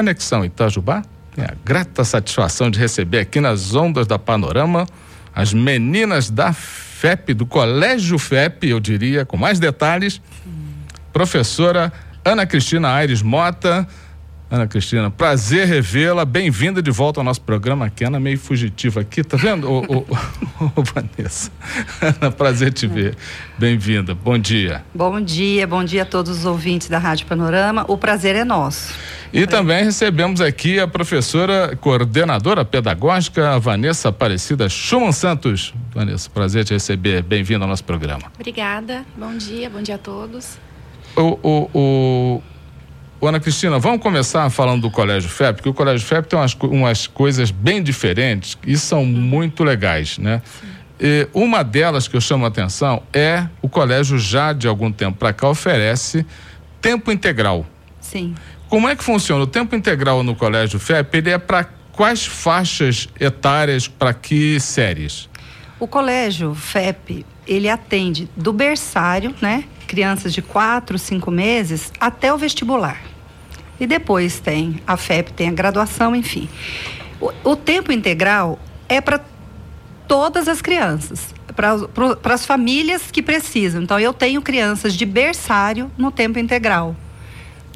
Conexão Itajubá. Tenho a grata satisfação de receber aqui nas ondas da Panorama as meninas da FEP, do Colégio FEP, eu diria, com mais detalhes. Professora Ana Cristina Aires Mota. Ana Cristina, prazer revê-la. Bem-vinda de volta ao nosso programa. Aqui, Ana, meio fugitiva aqui, tá vendo, ô, ô, ô, Vanessa? Ana, prazer te ver. Bem-vinda. Bom dia. Bom dia, bom dia a todos os ouvintes da Rádio Panorama. O prazer é nosso. E também recebemos aqui a professora coordenadora pedagógica, Vanessa Aparecida Schumann Santos. Vanessa, prazer te receber. Bem-vinda ao nosso programa. Obrigada. Bom dia, bom dia a todos. O, o, o Ana Cristina, vamos começar falando do Colégio FEP, porque o Colégio FEP tem umas, umas coisas bem diferentes e são muito legais, né? E uma delas que eu chamo a atenção é o colégio já de algum tempo para cá oferece tempo integral. Sim. Como é que funciona? O tempo integral no Colégio FEP, ele é para quais faixas etárias, para que séries? O colégio FEP, ele atende do berçário, né? Crianças de 4, 5 meses, até o vestibular. E depois tem a FEP, tem a graduação, enfim. O, o tempo integral é para todas as crianças, para as famílias que precisam. Então, eu tenho crianças de berçário no tempo integral.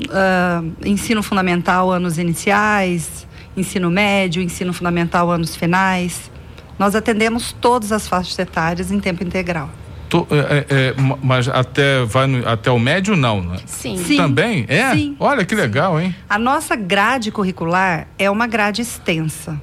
Uh, ensino fundamental, anos iniciais, ensino médio, ensino fundamental, anos finais. Nós atendemos todas as faixas etárias em tempo integral. Tô, é, é, mas até, vai no, até o médio, não, né? Sim. Sim. Também? É? Sim. Olha que legal, hein? A nossa grade curricular é uma grade extensa.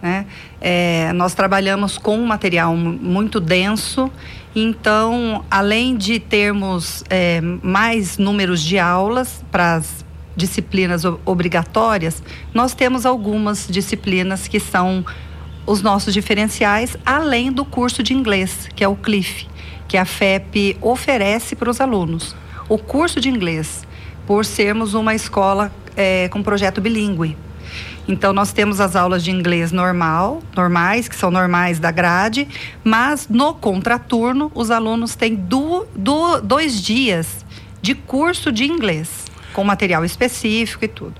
Né? É, nós trabalhamos com um material muito denso, então, além de termos é, mais números de aulas para as disciplinas obrigatórias, nós temos algumas disciplinas que são os nossos diferenciais, além do curso de inglês, que é o CLIF, que a FEP oferece para os alunos. O curso de inglês, por sermos uma escola é, com projeto bilíngue. Então, nós temos as aulas de inglês normal, normais, que são normais da grade, mas no contraturno, os alunos têm do, do, dois dias de curso de inglês, com material específico e tudo.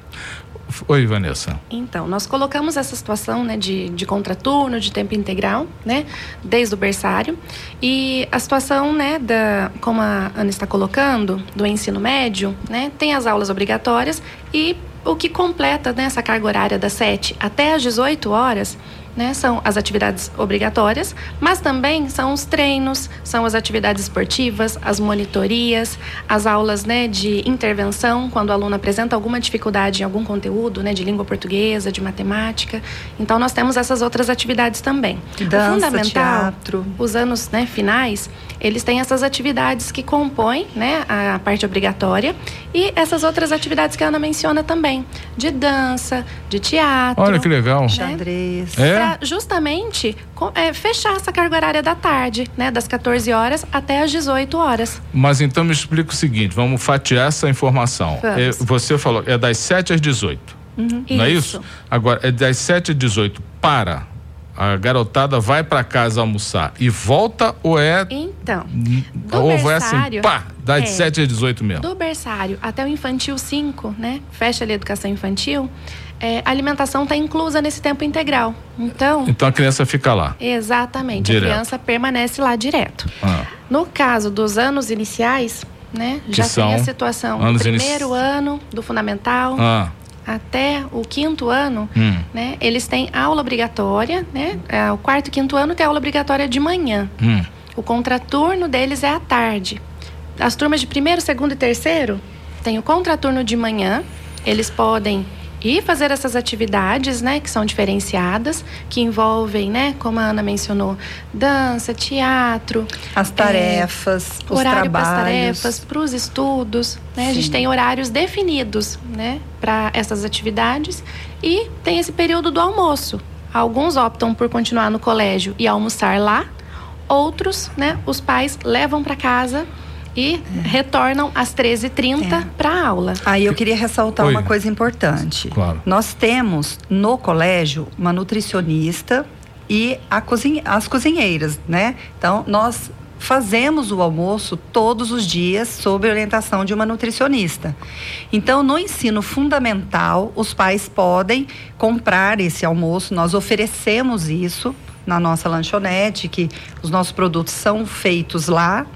Oi, Vanessa. Então, nós colocamos essa situação né, de, de contraturno, de tempo integral, né, desde o berçário. E a situação, né, da, como a Ana está colocando, do ensino médio, né, tem as aulas obrigatórias e o que completa né, essa carga horária das 7 até as 18 horas né, são as atividades obrigatórias, mas também são os treinos, são as atividades esportivas, as monitorias, as aulas né, de intervenção, quando o aluno apresenta alguma dificuldade em algum conteúdo, né, de língua portuguesa, de matemática. Então, nós temos essas outras atividades também. Dança, o fundamental, teatro. os anos né, finais, eles têm essas atividades que compõem né, a parte obrigatória e essas outras atividades que a Ana menciona também, de dança, de teatro. Olha que legal. Né? Xadrez. É? Pra justamente é, fechar essa carga horária da tarde, né, das 14 horas até as 18 horas. Mas então me explica o seguinte, vamos fatiar essa informação. É, você falou, é das 7 às 18. Uhum. Não é isso? Agora, é das 7 às 18 para a garotada vai para casa almoçar e volta ou é. Então. Ou berçário, é assim, pá, das é, 7 às 18 mesmo? Do berçário até o infantil 5, né? Fecha ali a educação infantil. É, a alimentação está inclusa nesse tempo integral. Então. Então a criança fica lá. Exatamente. Direto. A criança permanece lá direto. Ah. No caso dos anos iniciais, né? Já tem a situação. Primeiro inici... ano do fundamental. Ah até o quinto ano, hum. né, eles têm aula obrigatória, né? É, o quarto e quinto ano tem aula obrigatória de manhã. Hum. O contraturno deles é à tarde. As turmas de primeiro, segundo e terceiro têm o contraturno de manhã. Eles podem e fazer essas atividades, né, que são diferenciadas, que envolvem, né, como a Ana mencionou, dança, teatro, as tarefas, é, os horário para as tarefas, para os estudos, né? A gente tem horários definidos, né, para essas atividades e tem esse período do almoço. Alguns optam por continuar no colégio e almoçar lá, outros, né, os pais levam para casa e é. retornam às 13h30 é. para a aula. Aí eu queria ressaltar Oi. uma coisa importante. Claro. Nós temos no colégio uma nutricionista e cozinha, as cozinheiras, né? Então, nós fazemos o almoço todos os dias sob orientação de uma nutricionista. Então, no ensino fundamental, os pais podem comprar esse almoço, nós oferecemos isso na nossa lanchonete, que os nossos produtos são feitos lá.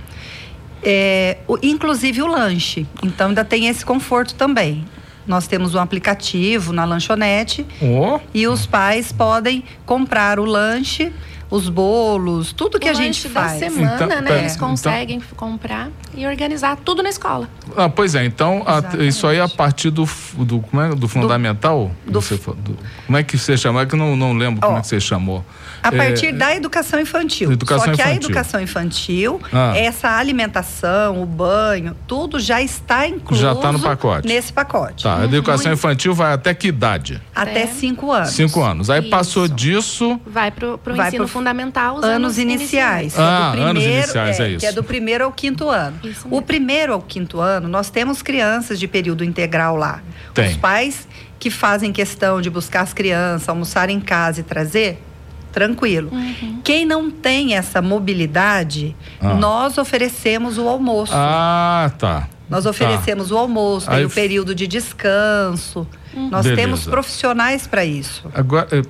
É, o, inclusive o lanche. Então ainda tem esse conforto também. Nós temos um aplicativo na lanchonete Oh. e os pais podem comprar o lanche, os bolos, tudo que o a gente faz. da semana, Então, né? pera, Eles então- conseguem comprar e organizar tudo na escola. Ah, pois é, então a- isso aí é a partir do, do, como é, do fundamental? do Você do- como é que você chamou? É que eu não, não lembro como Ó, é que você chamou. A É, partir da educação infantil. Educação Só que a infantil. educação infantil, Ah. essa alimentação, o banho, tudo já está incluso Já tá no pacote. nesse pacote. Tá, a educação infantil vai até que idade? Até É. cinco anos. Cinco anos. Aí Isso. passou disso. Vai pro Vai ensino pro fundamental, os anos iniciais. que é Ah, do anos primeiro- iniciais, é isso. Que é do primeiro ao quinto ano. O primeiro ao quinto ano, nós temos crianças de período integral lá. Tem. Os pais que fazem questão de buscar as crianças, almoçar em casa e trazer, tranquilo. Uhum. Quem não tem essa mobilidade, Ah. nós oferecemos o almoço. Ah, tá. Nós Tá. oferecemos o almoço, tem Aí o período de descanso. Nós Beleza. temos profissionais para isso. Agora, eh,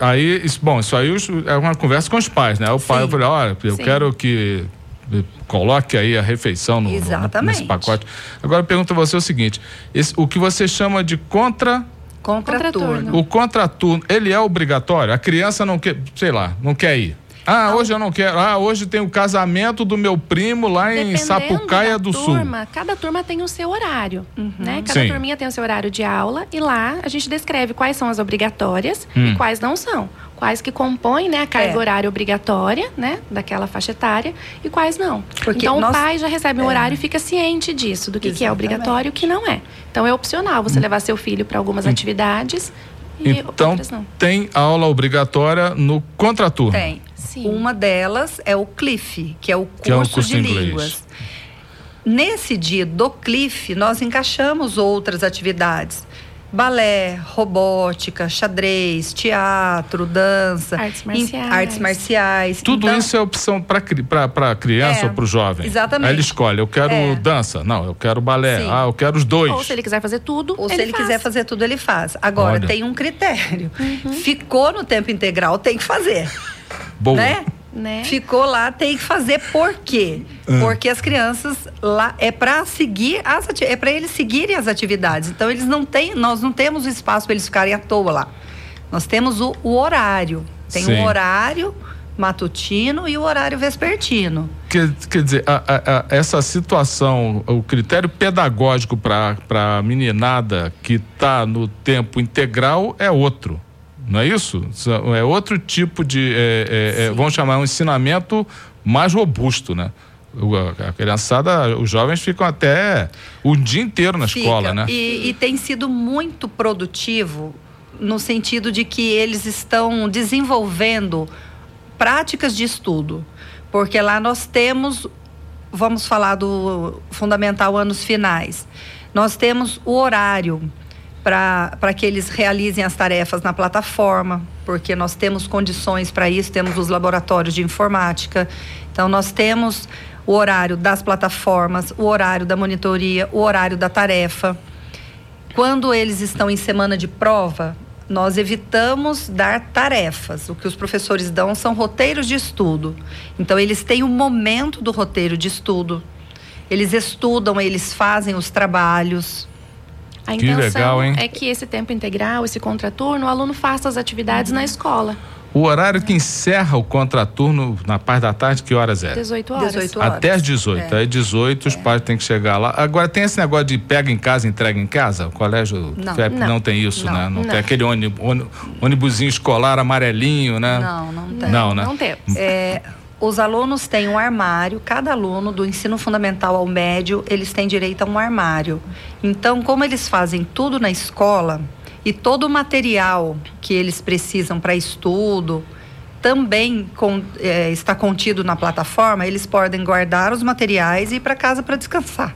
aí, isso, bom, isso aí é uma conversa com os pais, né? O pai, Sim. falei, olha, eu Sim. quero que eh, coloque aí a refeição no, no- Exatamente. nesse pacote. Agora eu pergunto a você o seguinte: esse- o que você chama de contra. Contraturno. Contraturno. O contraturno, ele é obrigatório? A criança não quer, sei lá, não quer ir. Ah, hoje eu não quero. Ah, hoje tem o casamento do meu primo lá em Dependendo Sapucaia da do Sul. turma, Cada turma tem o seu horário, né? Cada Sim. turminha tem o seu horário de aula e lá a gente descreve quais são as obrigatórias Hum. e quais não são. Quais que compõem né, a carga É. horária obrigatória, né? Daquela faixa etária e quais não. Porque então nós- o pai já recebe um É. horário e fica ciente disso, do que, que é obrigatório e o que não é. Então é opcional você levar seu filho para algumas atividades e Então, outras não. tem aula obrigatória no contraturno. Tem. Sim. Uma delas é o CLIF, que é o curso, Que é o curso de línguas. Nesse dia do CLIF, nós encaixamos outras atividades. Balé, robótica, xadrez, teatro, dança, Artes marciais. artes marciais. Tudo Então, isso é opção para criança É, ou para o jovem? exatamente. Aí ele escolhe, eu quero É. dança, não, eu quero balé, Sim. ah, eu quero os dois. Ou se ele quiser fazer tudo, Ou se ele faz. quiser fazer tudo, ele faz. Agora, Olha. tem um critério. Uhum. Ficou no tempo integral, tem que fazer. Boa. Né? Né? Ficou lá, tem que fazer por quê? Ah. Porque as crianças lá é para seguir as é para eles seguirem as atividades. Então eles não têm, nós não temos o espaço para eles ficarem à toa lá. Nós temos o, o horário. Tem Sim. o horário matutino e o horário vespertino. Quer, quer dizer, a- a- a- essa situação, o critério pedagógico para a meninada que está no tempo integral é outro. Não é isso? É outro tipo de. é, é, é, vamos chamar um ensinamento mais robusto, né? A criançada, os jovens ficam até o dia inteiro na Fica. escola, né? E, e tem sido muito produtivo no sentido de que eles estão desenvolvendo práticas de estudo. Porque lá nós temos, vamos falar do fundamental anos finais, nós temos o horário para que eles realizem as tarefas na plataforma, porque nós temos condições para isso, temos os laboratórios de informática. Então, nós temos o horário das plataformas, o horário da monitoria, o horário da tarefa. Quando eles estão em semana de prova, nós evitamos dar tarefas. O que os professores dão são roteiros de estudo. Então, eles têm o momento do roteiro de estudo. Eles estudam, eles fazem os trabalhos. A Que intenção legal, hein? é que esse tempo integral, esse contraturno, o aluno faça as atividades Uhum. na escola, O horário que encerra o contraturno na parte da tarde, que horas é? 18 horas. 18 horas. Até às 18. É. Aí 18 os pais têm que chegar lá. Agora tem esse negócio de pega em casa, entrega em casa? O colégio Não. FEP não, Não. tem isso, Não. né? Não, Não. tem aquele ôni- ôni- ônibusinho escolar amarelinho, né? Não, não tem. Não, né? Não temos. É, os alunos têm um armário, cada aluno do ensino fundamental ao médio, eles têm direito a um armário. Então, como eles fazem tudo na escola e todo o material que eles precisam para estudo também con- é, está contido na plataforma, eles podem guardar os materiais e ir para casa para descansar.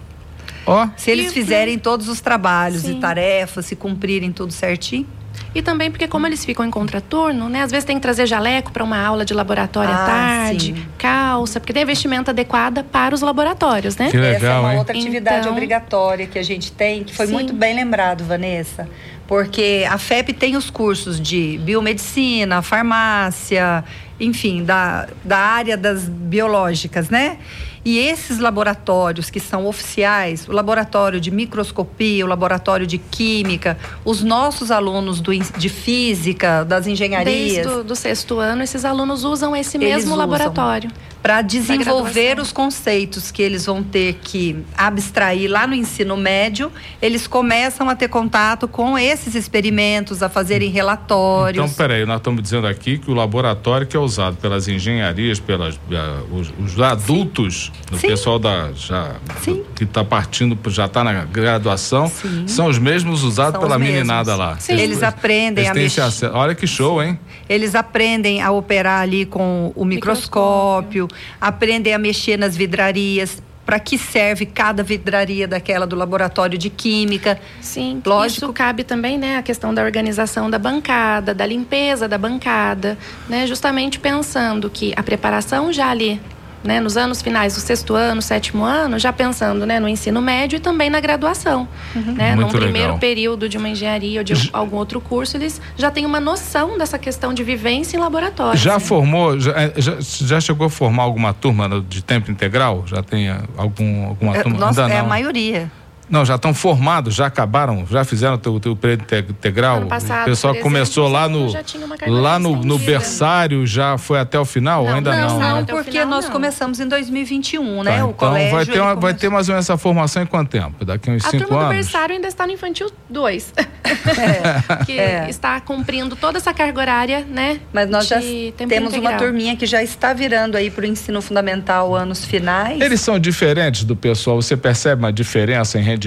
Ó, Se eles fizerem todos os trabalhos Sim. e tarefas, se cumprirem tudo certinho. E também porque como eles ficam em contraturno, né? Às vezes tem que trazer jaleco para uma aula de laboratório Ah, à tarde, sim. calça, porque tem a vestimenta adequada para os laboratórios, né? Que Essa é legal, uma hein? outra atividade Então- obrigatória que a gente tem, que foi Sim. muito bem lembrado, Vanessa. Porque a FEP tem os cursos de biomedicina, farmácia, enfim, da, da área das biológicas, né? E esses laboratórios que são oficiais, o laboratório de microscopia, o laboratório de química, os nossos alunos do, de física, das engenharias, Desde o do sexto ano, esses alunos usam esse mesmo usam. laboratório. Para desenvolver os conceitos que eles vão ter que abstrair lá no ensino médio, eles começam a ter contato com esses experimentos, a fazerem relatórios. Então, peraí, nós estamos dizendo aqui que o laboratório que é usado pelas engenharias, pelas, eh, os, os adultos, o Sim. pessoal da, já, Sim. que está partindo, já está na graduação, Sim. são os mesmos usados São pela meninada lá. Sim. Eles aprendem eles a mexer. Olha que show, hein? Eles aprendem a operar ali com o microscópio, aprendem a mexer nas vidrarias. Para que serve cada vidraria daquela do laboratório de química? Sim, Lógico. isso cabe também, né, a questão da organização da bancada, da limpeza da bancada, né, justamente pensando que a preparação já ali, né, nos anos finais do sexto ano, sétimo ano, já pensando, né, no ensino médio e também na graduação, né, num primeiro período de uma engenharia ou de algum outro curso, eles já têm uma noção dessa questão de vivência em laboratório. Já né? formou, já, eh, já, já chegou a formar alguma turma de tempo integral? Já tem eh, algum, alguma É, turma? Nossa, Ainda é a não. maioria. Não, já estão formados, já acabaram, já fizeram o teu, teu período inte- integral. Passado, o pessoal exemplo, começou lá no já tinha uma carga lá no, no berçário, já foi até o final? Não, Ainda não. não, né? Não, o porque final, nós não. começamos em 2021, né? Tá, o então colégio. vai ter, uma, vai ter mais ou menos essa formação em quanto tempo? Daqui uns A cinco turma do anos? berçário ainda está no infantil 2. que É. está cumprindo toda essa carga horária, né? Mas nós já temos uma integral. turminha que já está virando aí para o ensino fundamental anos finais. Eles são diferentes do pessoal? Você percebe uma diferença em rendimento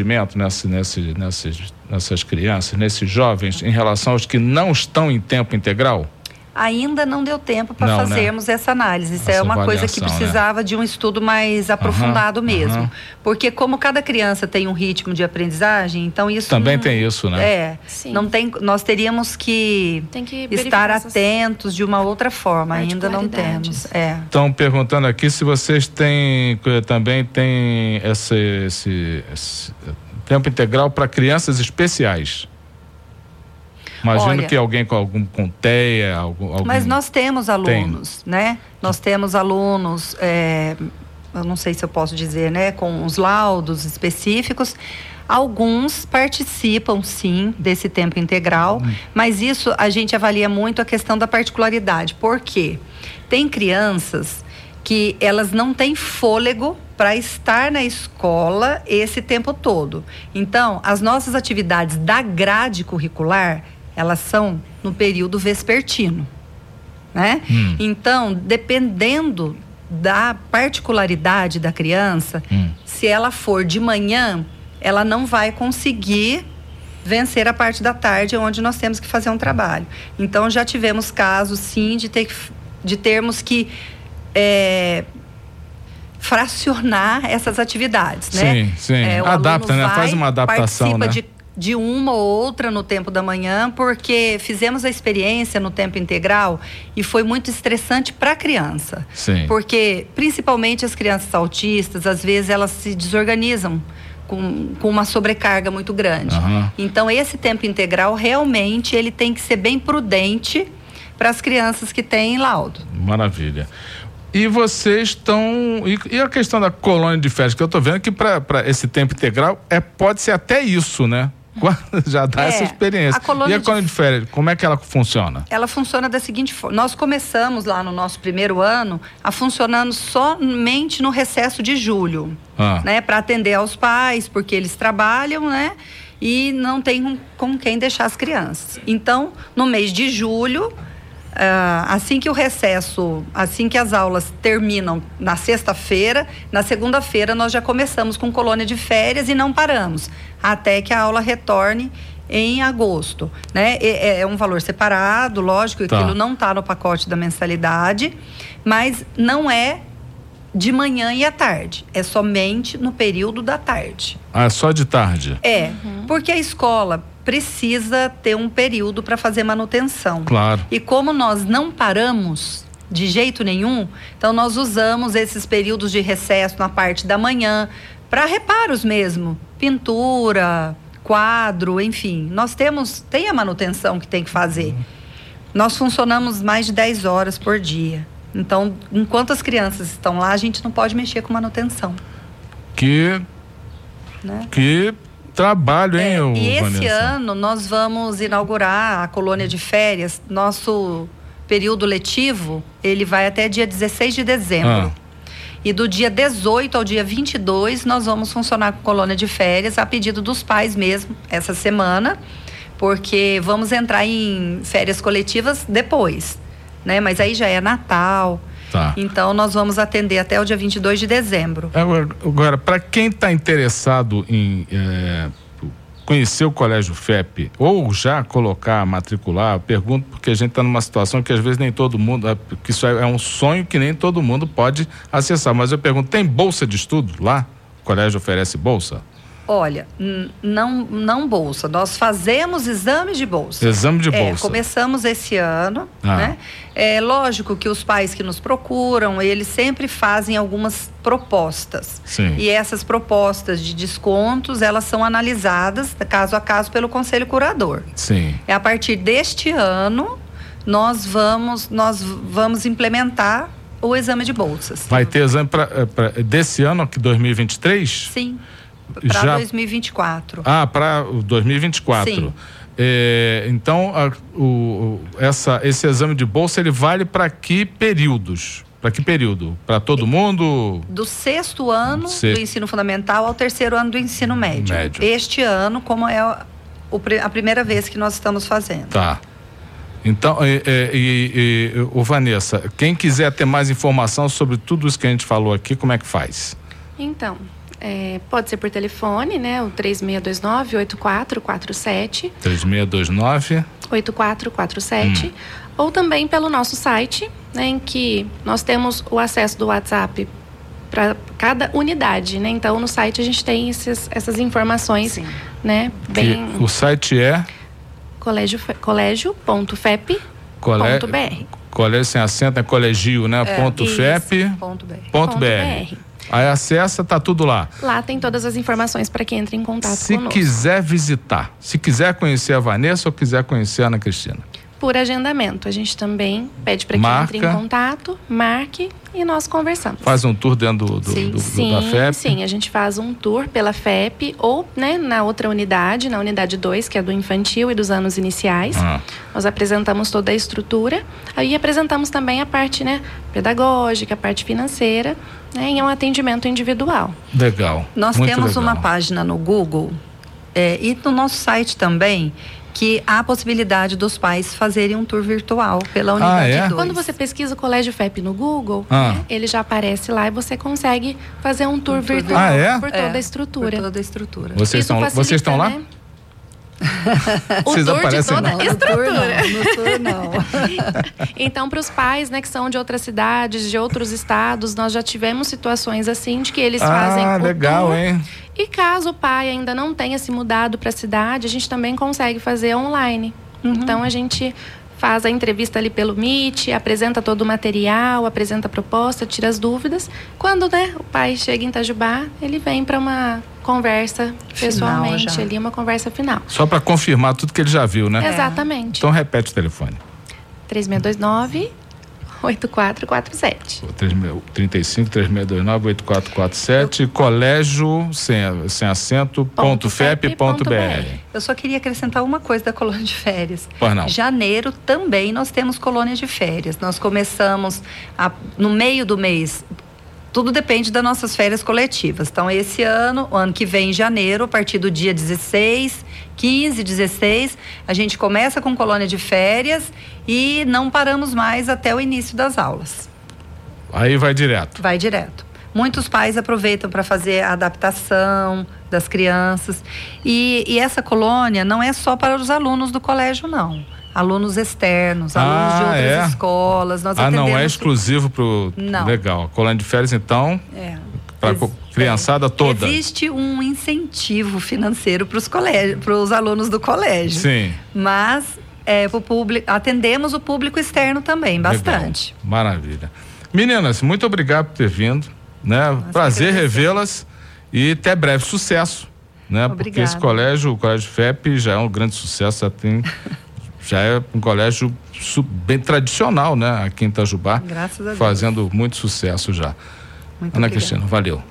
nesse, nessas, nessas crianças, nesses jovens, em relação aos que não estão em tempo integral? Ainda não deu tempo para né? fazermos essa análise. Isso Essa é uma coisa que né? precisava de um estudo mais aprofundado Aham, mesmo. aham. Porque como cada criança tem um ritmo de aprendizagem, então isso Também não- tem isso, né? É, Sim. não tem, nós teríamos que Tem que estar essas- atentos de uma outra forma. Ainda não temos. É. Estão perguntando aqui se vocês têm eh, também tem esse, esse- esse tempo integral para crianças especiais. Imagino Olha- que alguém com algum com TEA, algum, algum- Mas nós temos alunos, né? Nós temos alunos, é, eu não sei se eu posso dizer, né? Com os laudos específicos. Alguns participam, sim, desse tempo integral, mas isso a gente avalia muito a questão da particularidade. Por quê? Tem crianças que elas não têm fôlego para estar na escola esse tempo todo. Então, as nossas atividades da grade curricular, elas são no período vespertino, né? Hum. Então, dependendo da particularidade da criança, Hum. se ela for de manhã, ela não vai conseguir vencer a parte da tarde, onde nós temos que fazer um trabalho. Então, já tivemos casos, sim, de, ter, de termos que é, fracionar essas atividades, né? Sim, sim. o Adapta, né? Faz uma adaptação, participa né? de, de uma ou outra no tempo da manhã, porque fizemos a experiência no tempo integral e foi muito estressante para a criança. Sim. Porque, principalmente as crianças autistas, às vezes elas se desorganizam com, com uma sobrecarga muito grande. Aham. Então, esse tempo integral, realmente, ele tem que ser bem prudente para as crianças que têm laudo. Maravilha. E vocês estão. E, e a questão da colônia de férias, que eu estou vendo que para esse tempo integral é, pode ser até isso, né? Já dá É, essa experiência. a e a de- colônia de férias, como é que ela funciona? Ela funciona da seguinte forma: nós começamos lá no nosso primeiro ano a funcionando somente no recesso de julho, Ah. né, para atender aos pais, porque eles trabalham, né, e não tem com, quem deixar as crianças. Então, no mês de julho, assim que o recesso, assim que as aulas terminam na sexta-feira, na segunda-feira nós já começamos com colônia de férias e não paramos até que a aula retorne em agosto, né? É, é um valor separado, lógico, Tá. aquilo não está no pacote da mensalidade, mas não é de manhã e à tarde, é somente no período da tarde. Ah, só de tarde. É, porque a escola, precisa ter um período para fazer manutenção. Claro. E como nós não paramos de jeito nenhum, então nós usamos esses períodos de recesso na parte da manhã para reparos mesmo, pintura, quadro, enfim. Nós temos tem a manutenção que tem que fazer. Uhum. Nós funcionamos mais de 10 horas por dia. Então, enquanto as crianças estão lá, a gente não pode mexer com manutenção. Que né? que trabalho, hein, é, E esse Vanessa? ano nós vamos inaugurar a colônia de férias. Nosso período letivo, ele vai até dia 16 de dezembro. Ah. E do dia 18 ao dia 22, nós vamos funcionar com colônia de férias, a pedido dos pais mesmo, essa semana, porque vamos entrar em férias coletivas depois, né? Mas aí já é Natal. Tá. Então nós vamos atender até o dia 22 de dezembro. Agora, agora para quem está interessado em é, conhecer o Colégio FEP ou já colocar, matricular, pergunto porque a gente está numa situação que às vezes nem todo mundo, é, que isso é, é um sonho que nem todo mundo pode acessar. Mas eu pergunto, tem bolsa de estudo lá? O colégio oferece bolsa? Olha, não, não bolsa. Nós fazemos exames de bolsa. Exame de é, bolsa. É, começamos esse ano, ah. né? É lógico que os pais que nos procuram, eles sempre fazem algumas propostas. Sim. E essas propostas de descontos, elas são analisadas caso a caso pelo conselho curador. Sim. É a partir deste ano nós vamos nós vamos implementar o exame de bolsas. Vai ter exame pra, eh, pra desse ano, aqui 2023? Sim. Para já... 2024. Ah, para 2024. Sim. É, então, a, o, essa, esse exame de bolsa ele vale para que períodos? Para que período? Para todo mundo? Do sexto ano sexto. do ensino fundamental ao terceiro ano do ensino médio. médio. Este ano, como é o, a primeira vez que nós estamos fazendo. Tá. Então, e, e, e, o Vanessa, quem quiser ter mais informação sobre tudo isso que a gente falou aqui, como é que faz? Então, é, pode ser por telefone, né? O 3629-8447. 3629 8447. Hum. Ou também pelo nosso site, né, em que nós temos o acesso do WhatsApp para cada unidade, né? Então no site a gente tem esses, essas informações, Sim. né? Bem. Que o site é colégio colégio.fep.br. Colégio sem acento é colegio, né? É, ponto FEP. Ponto BR. Ponto BR. Aí acessa, tá tudo lá. Lá tem todas as informações para quem entra em contato se conosco. Se quiser visitar, se quiser conhecer a Vanessa ou quiser conhecer a Ana Cristina. Por agendamento, a gente também pede para quem Marca. entre em contato, marque e nós conversamos. Faz um tour dentro do, do, sim, do, sim, da FEP? Sim, a gente faz um tour pela FEP ou né, na outra unidade, na unidade 2, que é do infantil e dos anos iniciais. Ah. Nós apresentamos toda a estrutura. Aí apresentamos também a parte né, pedagógica, a parte financeira né, em um atendimento individual. Legal. Nós Muito temos legal. uma página no Google é, e no nosso site também que há a possibilidade dos pais fazerem um tour virtual pela ah, unidade 2. Ah, é? Quando você pesquisa o Colégio FEP no Google, ah. né, ele já aparece lá e você consegue fazer um tour, um tour virtual ah, é? por toda é, a estrutura. Por toda a estrutura. Vocês, estão, facilita, vocês estão lá? Né? o Vocês tour de toda a estrutura. Não, não. então, para os pais, né, que são de outras cidades, de outros estados, nós já tivemos situações assim de que eles ah, fazem o legal, tour. hein? E caso o pai ainda não tenha se mudado para a cidade, a gente também consegue fazer online. Uhum. Então a gente faz a entrevista ali pelo Meet, apresenta todo o material, apresenta a proposta, tira as dúvidas. Quando né, o pai chega em Itajubá, ele vem para uma conversa pessoalmente ali, uma conversa final. Só para confirmar tudo que ele já viu, né? É. Exatamente. Então repete o telefone. 3629 8447. 35 3629 8447, colégio sem, sem acento, ponto FEP, ponto BR. Eu só queria acrescentar uma coisa da colônia de férias. Pois não. Janeiro também nós temos colônia de férias. Nós começamos a, no meio do mês tudo depende das nossas férias coletivas. Então, esse ano, o ano que vem, em janeiro, a partir do dia 16, 15, 16, a gente começa com colônia de férias e não paramos mais até o início das aulas. Aí vai direto. Vai direto. Muitos pais aproveitam para fazer a adaptação das crianças. E, e essa colônia não é só para os alunos do colégio, não alunos externos, alunos ah, de outras é? escolas. Nós ah, não é exclusivo para o. Legal. Colônia de férias, então. É. Para Criançada toda. Existe um incentivo financeiro para os colégios, para os alunos do colégio. Sim. Mas é, pro público, atendemos o público externo também, bastante. Legal. Maravilha. Meninas, muito obrigado por ter vindo. Né? Nossa, Prazer revê-las e até breve sucesso. Né? Obrigada. Porque esse colégio, o Colégio FEP, já é um grande sucesso, já tem. já é um colégio bem tradicional, né? Aqui em Itajubá. Graças a Deus. Fazendo muito sucesso já. Muito Ana obrigada. Cristina, valeu.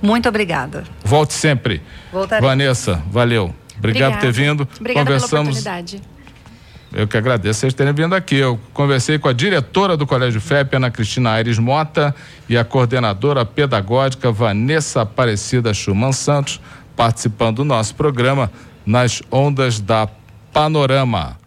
Muito obrigada. Volte sempre. Voltarei. Vanessa, valeu. Obrigado Obrigada. por ter vindo. Obrigada Conversamos. pela oportunidade. Eu que agradeço vocês terem vindo aqui. Eu conversei com a diretora do Colégio FEP, Ana Cristina Aires Mota, e a coordenadora pedagógica Vanessa Aparecida Schumann Santos, participando do nosso programa nas ondas da Panorama.